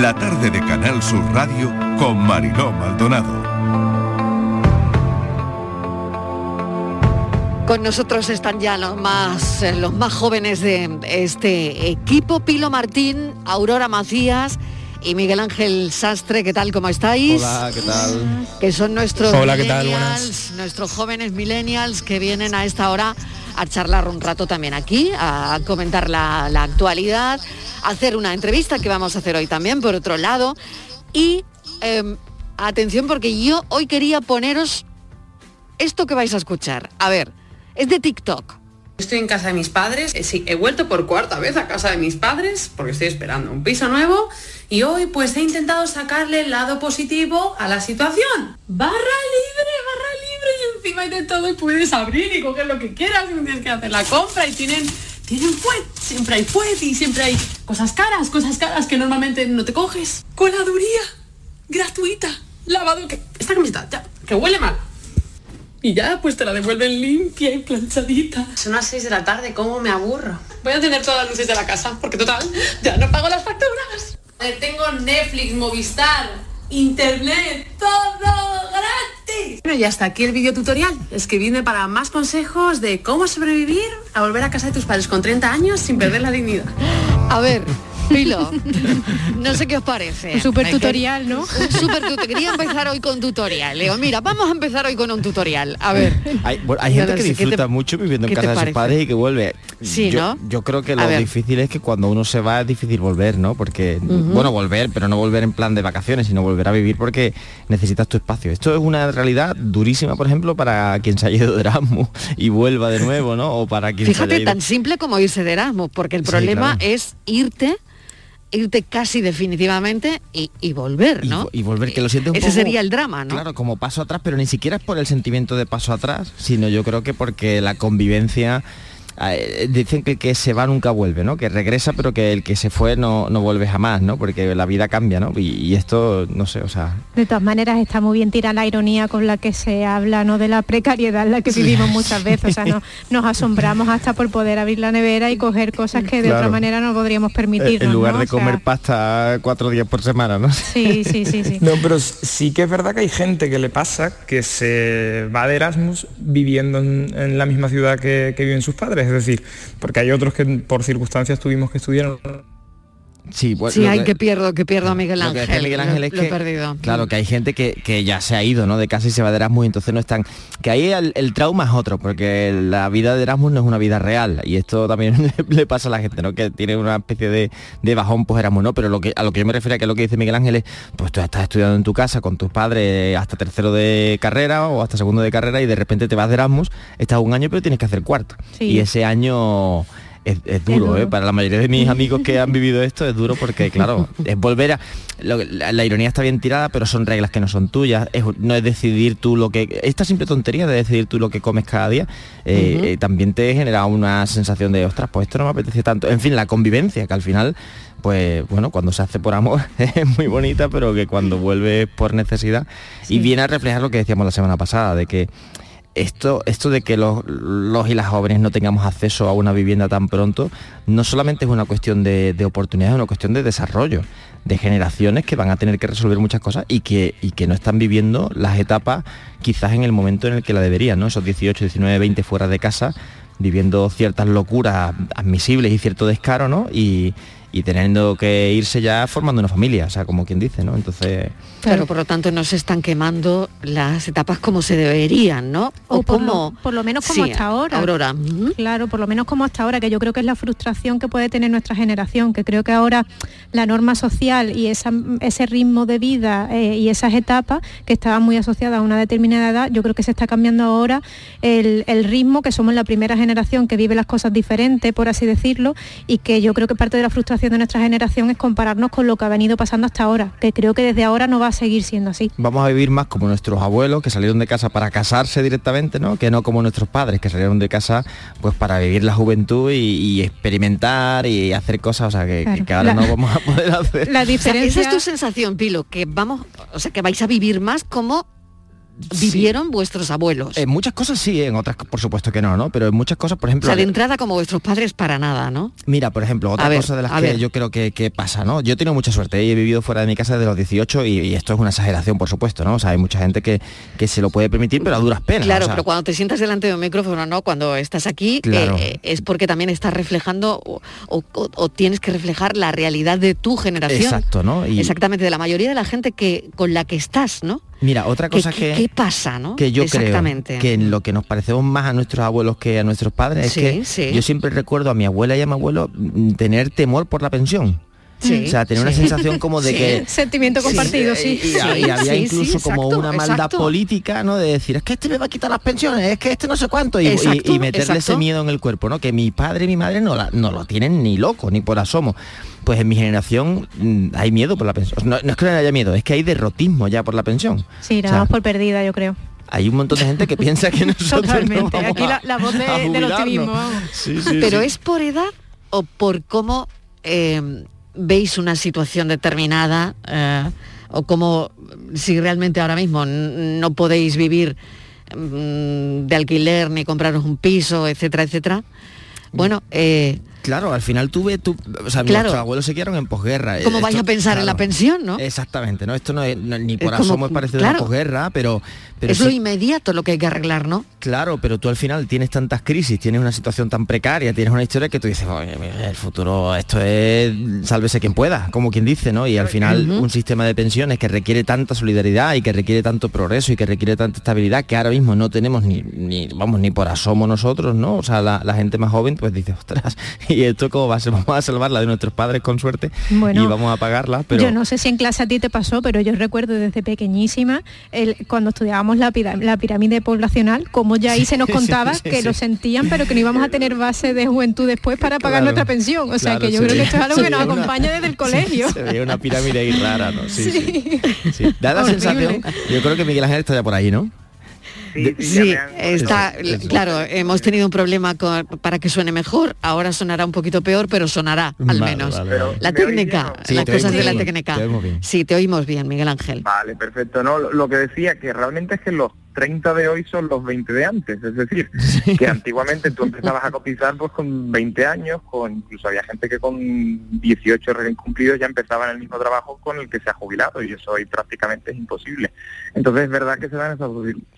La tarde de Canal Sur Radio con Mariló Maldonado. Con nosotros están ya los más, eh, los más jóvenes de este equipo, Pilo Martín, Aurora Macías y Miguel Ángel Sastre. ¿Qué tal? ¿Cómo estáis? Hola, ¿qué tal? Que son nuestros Hola, ¿qué tal? millennials, nuestros jóvenes millennials que vienen a esta hora a charlar un rato también aquí, a comentar la, la actualidad, a hacer una entrevista que vamos a hacer hoy también, por otro lado. Y em, atención porque yo hoy quería poneros esto que vais a escuchar. A ver, es de TikTok. Estoy en casa de mis padres, eh, sí, he vuelto por cuarta vez a casa de mis padres porque estoy esperando un piso nuevo y hoy pues he intentado sacarle el lado positivo a la situación. Barra libre, barra libre y encima hay de todo y puedes abrir y coger lo que quieras y tienes que hacer la compra y tienen, tienen fuet, siempre hay fuet y siempre hay cosas caras, cosas caras que normalmente no te coges. Coladuría, gratuita, lavado, que esta camiseta ya, que huele mal. Y ya, pues te la devuelven limpia y planchadita. Son las 6 de la tarde, ¿cómo me aburro? Voy a tener todas las luces de la casa, porque total, ya no pago las facturas. Eh, Tengo Netflix, Movistar, Internet, todo gratis. Bueno, y hasta aquí el video tutorial. Escribidme para más consejos de cómo sobrevivir a volver a casa de tus padres con 30 años sin perder la dignidad. A ver, Pilo, no sé qué os parece. Un super tutorial, ¿no? Un super tutorial. Quería empezar hoy con tutorial. Leo, mira, vamos a empezar hoy con un tutorial. A ver. Hay, bueno, hay No, gente no que sé, ¿qué te- disfruta mucho viviendo en casa de sus padres y que vuelve. Sí, yo, ¿no? yo creo que lo difícil es que cuando uno se va es difícil volver, ¿no? Porque, bueno, volver, pero no volver en plan de vacaciones, sino volver a vivir porque necesitas tu espacio. Esto es una realidad durísima, por ejemplo, para quien se haya ido de Erasmus y vuelva de nuevo, ¿no? O para quien se haya Fíjate, ido- tan simple como irse de Erasmus, porque el Sí, problema claro. es irte, irte casi definitivamente y, y volver, ¿no? y volver que lo sientes un Ese poco- sería el drama, ¿no? Claro, como paso atrás, pero ni siquiera es por el sentimiento de paso atrás, sino yo creo que porque la convivencia dicen que el que se va nunca vuelve, ¿no? Que regresa, pero que el que se fue no, no vuelve jamás, ¿no? Porque la vida cambia, ¿no? Y, y esto, no sé, o sea, De todas maneras está muy bien tirar la ironía con la que se habla, ¿no? De la precariedad en la que vivimos muchas veces. O sea, no- nos asombramos hasta por poder abrir la nevera y coger cosas que de Claro. otra manera no podríamos permitirnos. en lugar ¿no? de O sea, comer pasta cuatro días por semana, ¿no? Sí, sí, sí, sí. No, pero sí que es verdad que hay gente que le pasa que se va de Erasmus viviendo en, en la misma ciudad que, que viven sus padres. Es decir, porque hay otros que por circunstancias tuvimos que estudiar. Sí, Sí, hay que- que pierdo, que pierdo a Miguel Lo que Ángel. decía Miguel Ángel lo, es lo que, he perdido. claro, que hay gente que, que ya se ha ido, ¿no? De casa y se va de Erasmus y entonces no están... Que ahí el, el trauma es otro, porque la vida de Erasmus no es una vida real. Y esto también le, le pasa a la gente, ¿no? Que tiene una especie de, de bajón pues Erasmus, ¿no? Pero lo que, a lo que yo me refiero, que es lo que dice Miguel Ángel, es, pues tú estás estudiando en tu casa con tus padres hasta tercero de carrera o hasta segundo de carrera y de repente te vas de Erasmus, estás un año pero tienes que hacer cuarto. Sí. Y ese año... Es, es duro, duro. ¿eh? Para la mayoría de mis amigos que han vivido esto es duro porque, claro, es volver a... lo- la, la ironía está bien tirada, pero son reglas que no son tuyas. es- no es decidir tú lo que... Esta simple tontería de decidir tú lo que comes cada día eh, eh, también te genera una sensación de, ostras, pues esto no me apetece tanto. En fin, la convivencia, que al final, pues bueno, cuando se hace por amor es muy bonita, pero que cuando vuelve por necesidad y viene a reflejar lo que decíamos la semana pasada, de que esto, esto de que los, los y las jóvenes no tengamos acceso a una vivienda tan pronto, no solamente es una cuestión de, de oportunidades, es una cuestión de desarrollo, de generaciones que van a tener que resolver muchas cosas y que, y que no están viviendo las etapas quizás en el momento en el que la deberían, ¿no? Esos 18, 19, 20 fuera de casa, viviendo ciertas locuras admisibles y cierto descaro, ¿no? Y, y teniendo que irse ya formando una familia, o sea, como quien dice, ¿no? Entonces... Claro, por lo tanto no se están quemando las etapas como se deberían, ¿no? o por, como... lo, por lo menos como Sí, hasta ahora. Aurora. Claro, por lo menos como hasta ahora, que yo creo que es la frustración que puede tener nuestra generación, que creo que ahora la norma social y esa- ese ritmo de vida eh, y esas etapas que estaban muy asociadas a una determinada edad, yo creo que se está cambiando ahora el, el ritmo, que somos la primera generación que vive las cosas diferentes, por así decirlo, y que yo creo que parte de la frustración de nuestra generación es compararnos con lo que ha venido pasando hasta ahora, que creo que desde ahora no va a seguir siendo así. vamos a vivir más como nuestros abuelos que salieron de casa para casarse directamente, ¿no? Que no como nuestros padres que salieron de casa pues para vivir la juventud y, y experimentar y hacer cosas, o sea, que, Claro. que ahora La- no vamos a poder hacer. O sea, esa es tu sensación, Pilo, que vamos, o sea, que vais a vivir más como vivieron vuestros abuelos. En muchas cosas sí, en otras por supuesto que no, ¿no? Pero en muchas cosas, por o ejemplo... sea, de entrada como vuestros padres para nada, ¿no? Mira, por ejemplo, otra ver, cosa de las que ver. yo creo que, que pasa, ¿no? Yo he tenido mucha suerte y he vivido fuera de mi casa desde los 18 y, y esto es una exageración, por supuesto, ¿no? O sea, hay mucha gente que, que se lo puede permitir, pero a duras penas. Claro, o sea, pero cuando te sientas delante de un micrófono, ¿no? Cuando estás aquí, Claro. eh, es porque también estás reflejando o, o- o- o tienes que reflejar la realidad de tu generación. Exacto, ¿no? Y- Exactamente, de la mayoría de la gente que con la que estás, ¿no? Mira, otra ¿Qué- cosa qué- que... qué pasa, no? Que yo Exactamente. creo que en lo que nos parecemos más a nuestros abuelos que a nuestros padres Sí, es que sí. yo siempre recuerdo a mi abuela y a mi abuelo mm, tener temor por la pensión. Sí, o sea, tener una sensación como de Sí. que... Sentimiento compartido, sí. Y, y había Sí, sí, incluso como exacto, una maldad exacto. política, ¿no? De decir, es que este me va a quitar las pensiones, es que este no sé cuánto, y, y- Exacto, y meterle ese miedo en el cuerpo, ¿no? Que mi padre y mi madre no, la- no lo tienen ni loco, ni por asomo. Pues en mi generación mm, hay miedo por la pensión. No, no es que no haya miedo, es que hay derrotismo ya por la pensión. Sí, la O sea, por perdida, yo creo. hay un montón de gente que piensa que nosotros no Totalmente. vamos Aquí la, la voz de- del optimismo. vamos. Sí, sí, Pero sí. es por edad o por cómo eh, veis una situación determinada eh, o cómo si realmente ahora mismo no podéis vivir mm, de alquiler ni compraros un piso, etcétera, etcétera. Bueno, eh, Claro, al final tuve, tu, o sea, Claro. nuestros abuelos se quedaron en posguerra. ¿Cómo Esto- vais a pensar en la pensión, no? Exactamente, ¿no? Esto no es no- ni Es por como- asomo es parecido a claro. la posguerra, pero, pero es lo inmediato lo que hay que arreglar, ¿no? Claro, pero tú al final tienes tantas crisis, tienes una situación tan precaria, tienes una historia que tú dices, "Oye, el futuro, esto es sálvese quien pueda, como quien dice, ¿no? Y al final un sistema de pensiones que requiere tanta solidaridad y que requiere tanto progreso y que requiere tanta estabilidad que ahora mismo no tenemos ni, ni vamos, ni por asomo nosotros, ¿no? O sea, la, la gente más joven pues dice, ostras, ¿y esto cómo va a ser? Vamos a salvarla de nuestros padres con suerte Bueno, y vamos a pagarla, pero... Yo no sé si en clase a ti te pasó, pero yo recuerdo desde pequeñísima, el- cuando estudiábamos la, pirámide poblacional, como ya ahí se nos contaba sí, que sí. lo sentían, pero que no íbamos a tener base de juventud después para pagar Claro. nuestra pensión. O sea Claro, que yo creo que esto es algo que nos una- acompaña desde el colegio. Se veía una pirámide ahí rara, ¿no? Sí, sí. Sí. Da la Horrible. sensación, yo creo que Miguel Ángel está ya por ahí, ¿no? De- Sí, está, Eso, eso. claro, hemos tenido un problema con- para que suene mejor, ahora sonará un poquito peor, pero sonará al Vale, menos. vale, vale. La ¿Me oís técnica? Sí, las cosas de la técnica. te oímos bien. Sí, te oímos bien, Miguel Ángel. Vale, perfecto. No, lo- lo que decía que realmente es que los 30 de hoy son los 20 de antes, es decir, que antiguamente tú empezabas a cotizar pues con 20 años, con incluso había gente que con 18 recién cumplidos ya empezaba en el mismo trabajo con el que se ha jubilado y eso hoy prácticamente es imposible. Entonces es verdad que se dan esas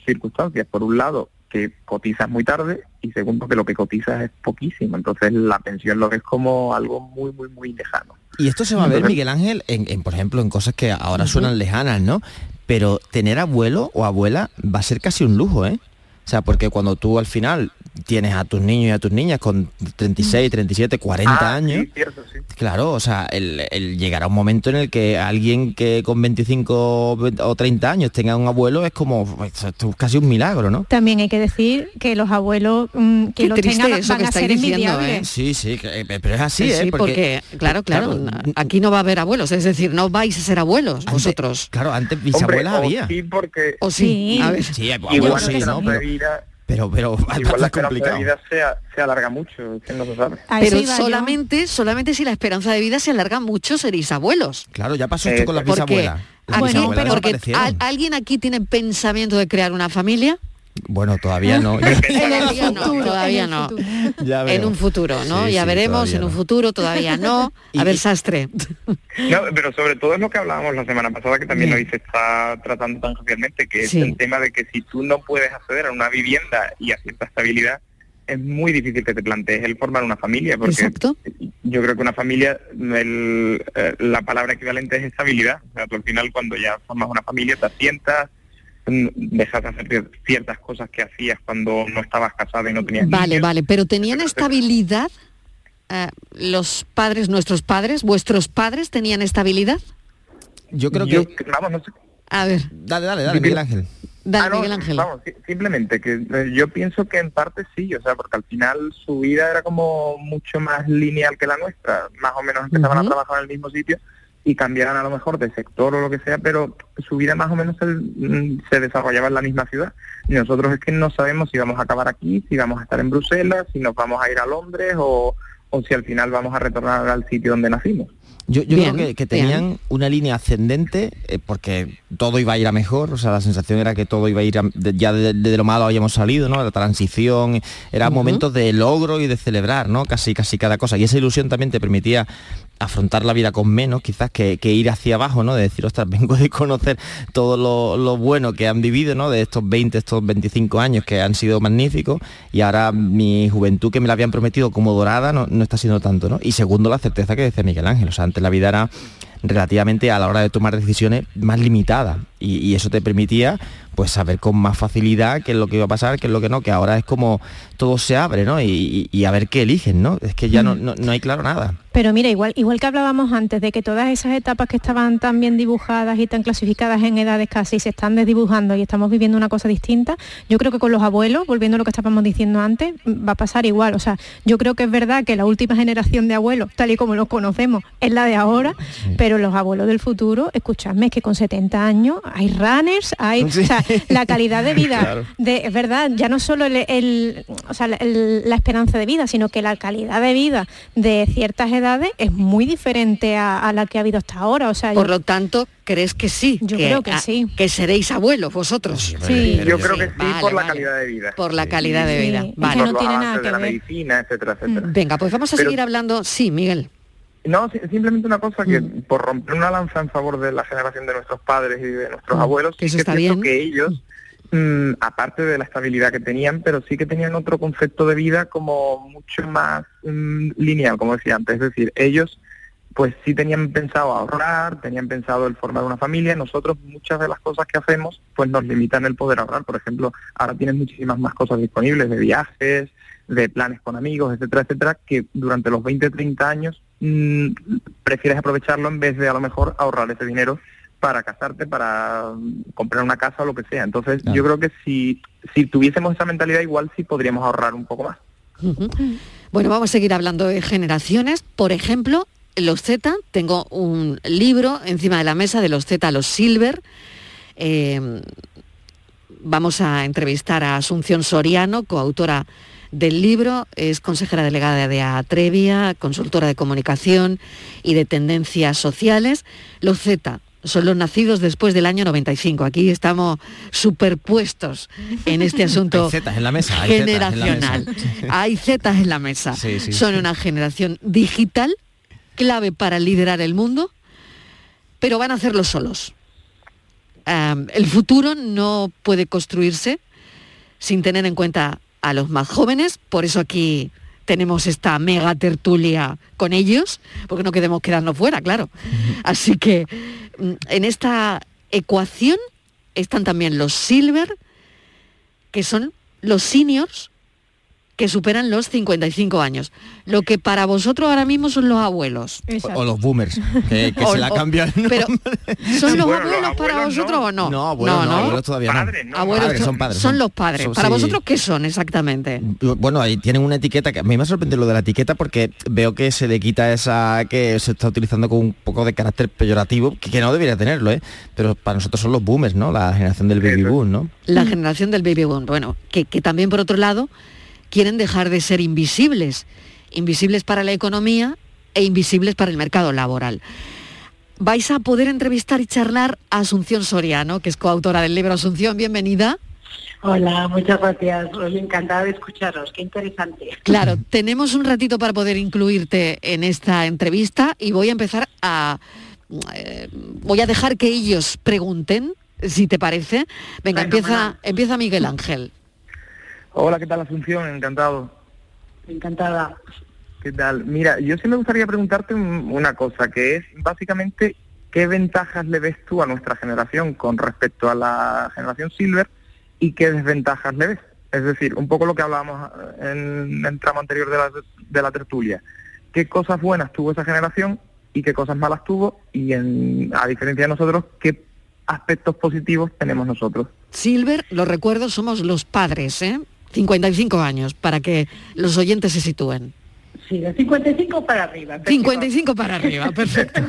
circunstancias. Por un lado, que cotizas muy tarde y segundo, que lo que cotizas es poquísimo. Entonces la pensión lo que es como algo muy, muy, muy lejano. Y esto se va a ver, Miguel Ángel, en, en, por ejemplo, en cosas que ahora suenan lejanas, ¿no? Pero tener abuelo o abuela va a ser casi un lujo, ¿eh? O sea, porque cuando tú al final tienes a tus niños y a tus niñas con 36, 37, 40 Ah, años, sí, cierto, sí. claro, o sea, el, el llegará un momento en el que alguien que con 25 o 30 años tenga un abuelo es como pues, esto es casi un milagro, ¿no? También hay que decir que los abuelos mm, que Qué los tengan eso van que a ser envidiables. ¿eh? Sí, sí, que- eh, pero es así, Sí, ¿eh? porque, claro, claro, aquí no va a haber abuelos, es decir, no vais a ser abuelos vosotros. Claro, antes Hombre, bisabuelas o había. sí, porque O sí, a ver. Sí, abuelos ¿no? Pero, pero, pero igual la es esperanza de vida se, se alarga mucho, que no se sabe. Pero yo. solamente, solamente si la esperanza de vida se alarga mucho seréis abuelos. Claro, ya pasó esto con las Porque bisabuelas. Las aquí- bisabuelas porque desaparecieron. ¿al- ¿alguien aquí tiene pensamiento de crear una familia? Bueno, todavía no. Todavía no, todavía no. Ya En un futuro, ¿no? Sí, ya sí, veremos, en un futuro todavía no. A ver, sastre. No, pero sobre todo es lo que hablábamos la semana pasada, que también hoy se está tratando tan socialmente, que Sí. es el tema de que si tú no puedes acceder a una vivienda y a cierta estabilidad, es muy difícil que te plantees el formar una familia, porque Exacto. yo creo que una familia, el, eh, la palabra equivalente es estabilidad. O sea, tú al final cuando ya formas una familia te asientas, mm, dejas de hacer ciertas cosas que hacías cuando no estabas casada y no tenías Vale, niños. vale, pero ¿tenían estabilidad eh, los padres, nuestros padres, vuestros padres tenían estabilidad? Yo creo Yo- que... Vamos, no sé. A ver, Dale, dale, dale, Miguel Ángel. dale, Ah, no, Miguel Ángel. Vamos, si- simplemente que eh, yo pienso que en parte sí, o sea, porque al final su vida era como mucho más lineal que la nuestra, más o menos empezaban Ujú. a trabajar en el mismo sitio y cambiaran a lo mejor de sector o lo que sea, pero su vida más o menos se, mm, se desarrollaba en la misma ciudad. Y nosotros es que no sabemos si vamos a acabar aquí, si vamos a estar en Bruselas, si nos vamos a ir a Londres o, o si al final vamos a retornar al sitio donde nacimos. Yo, yo Bien, creo que, que bien. tenían una línea ascendente eh, porque todo iba a ir a mejor, o sea, la sensación era que todo iba a ir, a- de- ya de, de lo malo habíamos salido, ¿no? La transición, era Ujú. momentos de logro y de celebrar, ¿no? Casi, casi cada cosa. Y esa ilusión también te permitía afrontar la vida con menos, quizás que, que ir hacia abajo, ¿no? De decir, ostras, vengo de conocer todo lo, lo bueno que han vivido, ¿no? De estos 20, estos 25 años que han sido magníficos y ahora mi juventud que me la habían prometido como dorada no, no está siendo tanto, ¿no? Y segundo, la certeza que decía Miguel Ángel, o sea, antes la vida era relativamente a la hora de tomar decisiones más limitada y, y eso te permitía pues saber con más facilidad qué es lo que iba a pasar, qué es lo que no, que ahora es como todo se abre, ¿no? Y, a ver qué eligen, ¿no? Es que ya no, no, no hay claro nada. Pero mira, igual, igual que hablábamos antes de que todas esas etapas que estaban tan bien dibujadas y tan clasificadas en edades casi se están desdibujando y estamos viviendo una cosa distinta, yo creo que con los abuelos, volviendo a lo que estábamos diciendo antes, va a pasar igual. O sea, yo creo que es verdad que la última generación de abuelos, tal y como los conocemos, es la de ahora, pero los abuelos del futuro, escuchadme, es que con 70 años hay runners, hay, o sea, la calidad de vida, de, es verdad, ya no solo el, el- o sea, el- la esperanza de vida, sino que la calidad de vida de ciertas edades es muy diferente a, a la que ha habido hasta ahora. O sea, Por yo- lo tanto, ¿crees que sí? Yo creo que a- sí. Que seréis abuelos vosotros. Sí. Yo creo que sí Vale, por la vale. calidad de vida. Por la calidad de vida. Y Vale. por los avances de la medicina, etcétera, etcétera. Venga, pues vamos a Pero- seguir hablando. Sí, Miguel. No, si- simplemente una cosa que Mm. por romper una lanza en favor de la generación de nuestros padres y de nuestros Mm, abuelos, que sí eso que está es cierto bien. que ellos, mm, aparte de la estabilidad que tenían, pero sí que tenían otro concepto de vida como mucho más lineal, como decía antes. Es decir, ellos pues sí tenían pensado ahorrar, tenían pensado el formar una familia. Nosotros muchas de las cosas que hacemos pues nos limitan el poder ahorrar. Por ejemplo, ahora tienes muchísimas más cosas disponibles de viajes, de planes con amigos, etcétera, etcétera, que durante los 20, 30 años mm, prefieres aprovecharlo en vez de a lo mejor ahorrar ese dinero para casarte, para mm, comprar una casa o lo que sea. Entonces yo creo que si, si tuviésemos esa mentalidad igual sí podríamos ahorrar un poco más. Bueno, vamos a seguir hablando de generaciones. Por ejemplo, los Z, tengo un libro encima de la mesa de los Z los Silver. Eh, vamos a entrevistar a Asunción Soriano, coautora del libro, es consejera delegada de Atrevia, consultora de comunicación y de tendencias sociales. Los Z son los nacidos después del año 95. Aquí estamos superpuestos en este asunto Hay zetas en la mesa, hay zetas en la generacional. mesa. Hay zetas en la mesa. Sí, sí. Son una generación digital, clave para liderar el mundo, pero van a hacerlo solos. El futuro no puede construirse sin tener en cuenta a los más jóvenes, por eso aquí tenemos esta mega tertulia con ellos, porque no queremos quedarnos fuera, claro. Así que mm, en esta ecuación están también los silver, que son los seniors que superan los 55 años. Lo que para vosotros ahora mismo son los abuelos. O, o los boomers, que, que O- se la cambian. Pero, ¿son los Bueno, los abuelos para vosotros o no? No, abuelos no, abuelos todavía no. Abuelos Padres, son, padres, son son- los padres. son- ¿Para sí. vosotros qué son exactamente? Bueno, ahí tienen una etiqueta que a mí me ha sorprendido lo de la etiqueta porque veo que se le quita esa que se está utilizando con un poco de carácter peyorativo, que, que no debería tenerlo, ¿eh? Pero para nosotros son los boomers, ¿no? La generación del baby boom, ¿no? La generación del baby boom. Bueno, que, que también por otro lado quieren dejar de ser invisibles. Invisibles para la economía e invisibles para el mercado laboral. Vais a poder entrevistar y charlar a Asunción Soriano, que es coautora del libro Asunción, bienvenida. Hola, muchas gracias. Oye, encantada de escucharos. Qué interesante. Claro, tenemos un ratito para poder incluirte en esta entrevista y voy a empezar a... eh, voy a dejar que ellos pregunten, si te parece. Venga, empieza, empieza Miguel Ángel. Hola, ¿qué tal Asunción? Encantado. Encantada. ¿Qué tal? Mira, yo sí me gustaría preguntarte un- una cosa, que es básicamente qué ventajas le ves tú a nuestra generación con respecto a la generación Silver y qué desventajas le ves. Es decir, un poco lo que hablábamos eh, en el tramo anterior de la, de la tertulia. ¿Qué cosas buenas tuvo esa generación y qué cosas malas tuvo? Y en, a diferencia de nosotros, ¿qué aspectos positivos tenemos nosotros? Silver, lo recuerdo, somos los padres, ¿eh? 55 años, para que los oyentes se sitúen. Sí, de 55 para arriba. 55 para arriba, perfecto.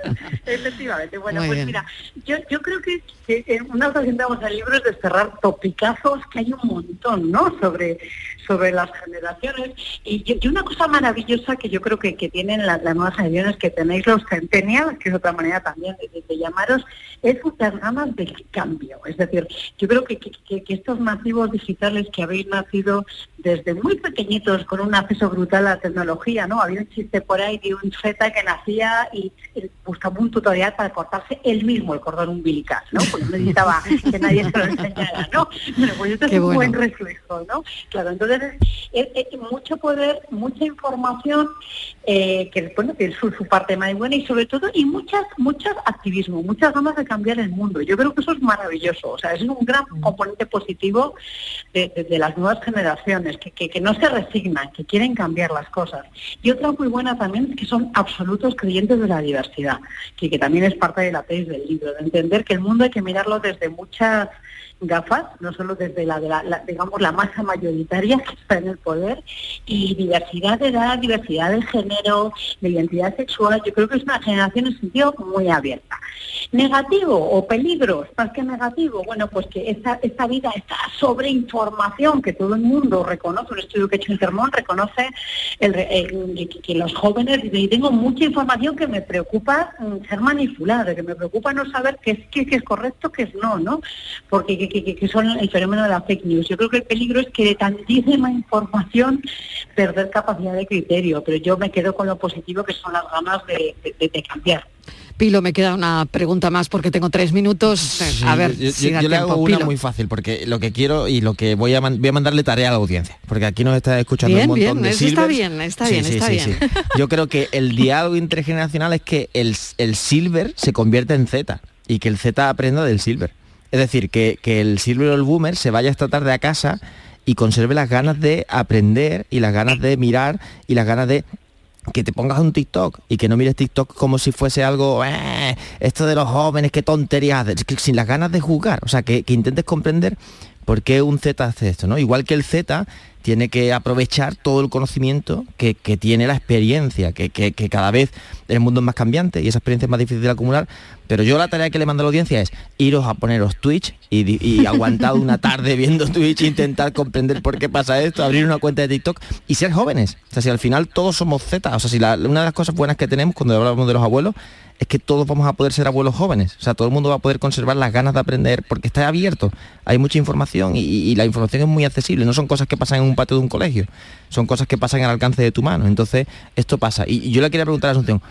Efectivamente, bueno, Muy pues bien. mira, yo, yo creo que, que en una ocasión damos el libro es desterrar topicazos que hay un montón, ¿no? Sobre, sobre las generaciones. Y, yo- y una cosa maravillosa que yo creo que, que tienen las, las nuevas generaciones, que tenéis los centennials, que es otra manera también de, de- de llamaros, es muchas ganas del cambio. Es decir, yo creo que, que- estos nativos digitales que habéis nacido desde muy pequeñitos con un acceso brutal a la tecnología, ¿no? Había un chiste por ahí de un Z que nacía y buscaba un tutorial para cortarse él mismo el cordón umbilical, ¿no? Porque no necesitaba que nadie se lo enseñara, ¿no? Bueno, pues esto Qué es un bueno. buen reflejo, ¿no? Claro, entonces es, es- es mucho poder, mucha información eh, que bueno, tiene su, su parte más buena y sobre todo y muchas, muchas activismo, muchas ganas de cambiar el mundo. Yo creo que eso es maravilloso, o sea, es un gran componente positivo de, de- de las nuevas generaciones, que, que- que no se resignan, que quieren cambiar las cosas. Y otra muy buena también es que son absolutos creyentes de la diversidad, que, que también es parte de la tesis del libro, de entender que el mundo hay que mirarlo desde muchas gafas, no solo desde la, de la, la- digamos la masa mayoritaria que está en el poder y diversidad de edad, diversidad de género, de identidad sexual. Yo creo que es una generación en sentido muy abierta. Negativo o peligros, más que negativo, bueno, pues que esta, esta vida, esta sobreinformación que todo el mundo reconoce, un estudio que hecho Intermón reconoce el, el- que, los jóvenes, dice, y tengo mucha información que me preocupa mm, ser manipulada, que me preocupa no saber qué es, qué, qué es correcto, qué es no, ¿no? Porque que, que- que- que son el fenómeno de la fake news. Yo creo que el peligro es que de tantísima información perder capacidad de criterio, pero yo me quedo con lo positivo que son las ganas de- de- de- de cambiar. Pilo, me queda una pregunta más porque tengo tres minutos. a ver, yo, si yo- da yo le hago una Pilo. muy fácil porque lo que quiero y lo que voy a man- voy a mandarle tarea a la audiencia porque aquí nos está escuchando Bien, un montón bien, de eso está bien, está Sí, bien, sí, está sí, bien. sí. Yo creo que el diálogo intergeneracional es que el, el silver se convierte en Z y que el Z aprenda del silver. Es decir, que, que el silver o el boomer se vaya esta tarde a casa y conserve las ganas de aprender y las ganas de mirar y las ganas de que te pongas un TikTok y que no mires TikTok como si fuese algo, "Eh, esto de los jóvenes, qué tonterías, sin las ganas de jugar, o sea, que, que intentes comprender por qué un Z hace esto, ¿no? Igual que el Z tiene que aprovechar todo el conocimiento que, tiene la experiencia, que, cada vez el mundo es más cambiante y esa experiencia es más difícil de acumular, pero yo la tarea que le mando a la audiencia es iros a poneros Twitch y, y aguantad una tarde viendo Twitch, intentar comprender por qué pasa esto, abrir una cuenta de TikTok y ser jóvenes. O sea, si al final todos somos Z, o sea, si la- una de las cosas buenas que tenemos cuando hablamos de los abuelos es que todos vamos a poder ser abuelos jóvenes. O sea, todo el mundo va a poder conservar las ganas de aprender porque está abierto. Hay mucha información y, y la información es muy accesible. No son cosas que pasan en un patio de un colegio. Son cosas que pasan al alcance de tu mano. Entonces, esto pasa. Y, yo le quería preguntar a Asunción,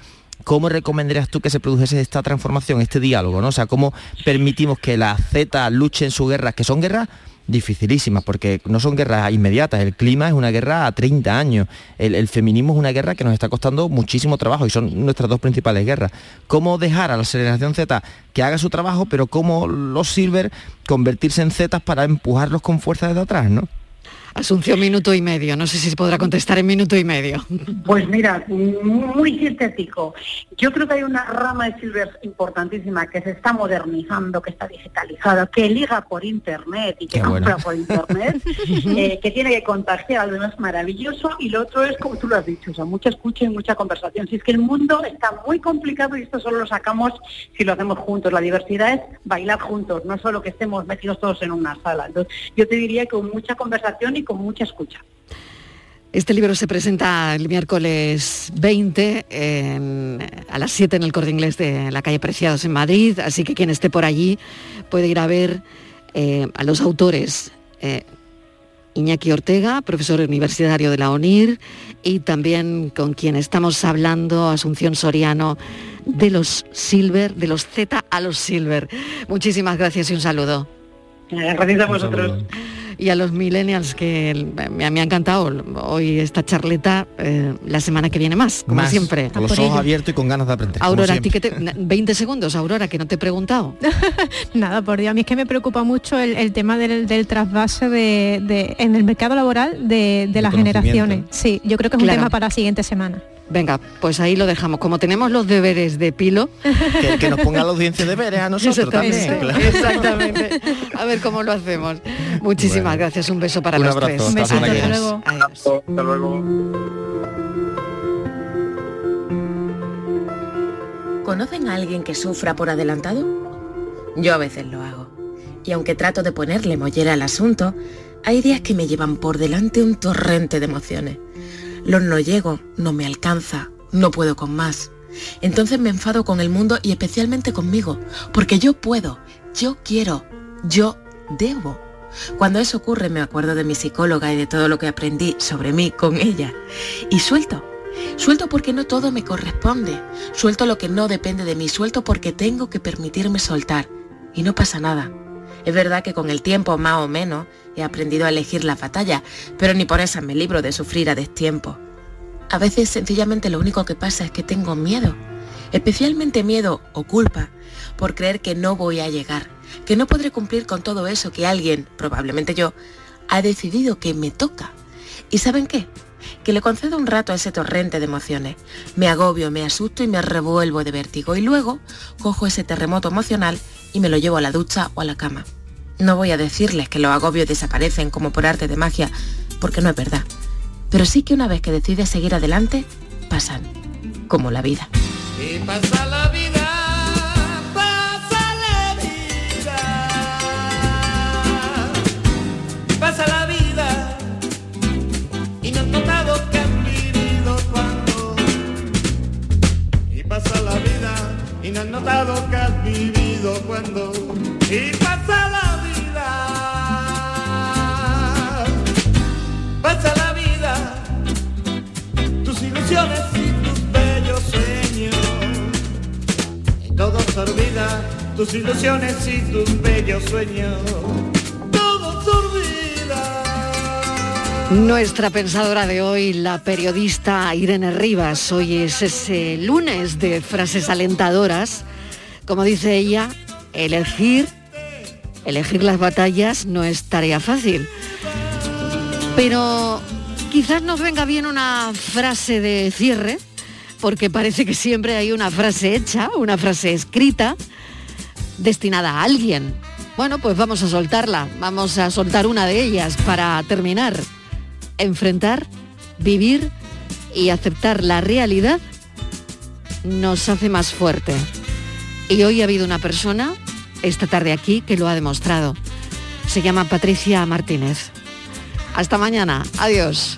¿cómo recomendarías tú que se produjese esta transformación, este diálogo? ¿no? O sea, ¿cómo permitimos que la Z luche en sus guerras, que son guerras dificilísimas, porque no son guerras inmediatas, el clima es una guerra a 30 años, el, el feminismo es una guerra que nos está costando muchísimo trabajo y son nuestras dos principales guerras. ¿Cómo dejar a la generación Z que haga su trabajo, pero cómo los Silver convertirse en Zetas para empujarlos con fuerza desde atrás, ¿no? Asunción, minuto y medio. No sé si se podrá contestar en minuto y medio. Pues mira, muy sintético. Yo creo que hay una rama de Silver importantísima que se está modernizando, que está digitalizada, que liga por internet y que Qué compra bueno. por internet, eh, que tiene que contagiar algo más maravilloso y lo otro es como tú lo has dicho, o sea, mucha escucha y mucha conversación. Si es que el mundo está muy complicado y esto solo lo sacamos si lo hacemos juntos. La diversidad es bailar juntos, no solo que estemos metidos todos en una sala. Entonces, yo te diría que con mucha conversación y con mucha escucha. Este libro se presenta el miércoles 20 en- a las 7 en el Corte Inglés de la calle Preciados en Madrid, así que quien esté por allí puede ir a ver eh, a los autores. eh, Iñaki Ortega, profesor universitario de la ONIR, y también con quien estamos hablando, Asunción Soriano, de los Silver, de los Z a los Silver. Muchísimas gracias y un saludo. Gracias a vosotros. Y a los millennials que me, me ha encantado hoy esta charleta, eh, la semana que viene más, como Más, siempre. Con los ojos abiertos y con ganas de aprender. Aurora, ¿a ti siempre. que te, 20 segundos, Aurora, que no te he preguntado. Nada, por Dios, a mí es que me preocupa mucho el, el tema del, del trasvase de, de- en el mercado laboral de, de las generaciones. Sí, yo creo que es Claro. un tema para la siguiente semana. Venga, pues ahí lo dejamos. Como tenemos los deberes de pilo. Que, que nos ponga la audiencia de veres a nosotros también. Claro. exactamente. A ver cómo lo hacemos. Muchísimas gracias. Un beso para Un los abrazo, tres. hasta la semana que viene. Adiós. Hasta luego. ¿Conocen a alguien que sufra por adelantado? Yo a veces lo hago. Y aunque trato de ponerle mollera al asunto, hay días que me llevan por delante un torrente de emociones. Los no llego, no me alcanza, no puedo con más. Entonces me enfado con el mundo y especialmente conmigo, porque yo puedo, yo quiero, yo debo. Cuando eso ocurre me acuerdo de mi psicóloga y de todo lo que aprendí sobre mí con ella. Y suelto. Suelto porque no todo me corresponde. Suelto lo que no depende de mí. Suelto porque tengo que permitirme soltar. Y no pasa nada. Es verdad que con el tiempo, más o menos, he aprendido a elegir las batallas, pero ni por esas me libro de sufrir a destiempo. A veces sencillamente lo único que pasa es que tengo miedo. Especialmente miedo o culpa por creer que no voy a llegar, que no podré cumplir con todo eso que alguien, probablemente yo, ha decidido que me toca. ¿Y saben qué? Que le concedo un rato a ese torrente de emociones. Me agobio, me asusto y me revuelvo de vértigo. Y luego cojo ese terremoto emocional y me lo llevo a la ducha o a la cama. No voy a decirles que los agobios desaparecen como por arte de magia, porque no es verdad. Pero sí que una vez que decides seguir adelante, pasan, como la vida. Y pasa la vida. pasa la vida y que vivido cuando y pasa la vida y no han notado que has vivido pasa la vida, tus ilusiones y tus bellos sueños. Y todo se olvida, tus ilusiones y tus bellos sueños. Nuestra pensadora de hoy, la periodista Irene Rivas, hoy es ese lunes de frases alentadoras. Como dice ella, elegir, elegir las batallas no es tarea fácil. Pero quizás nos venga bien una frase de cierre, porque parece que siempre hay una frase hecha, una frase escrita, destinada a alguien. Bueno, pues vamos a soltarla, vamos a soltar una de ellas para terminar. Enfrentar, vivir y aceptar la realidad nos hace más fuerte. Y hoy ha habido una persona, esta tarde aquí, que lo ha demostrado. Se llama Patricia Martínez. Hasta mañana. Adiós.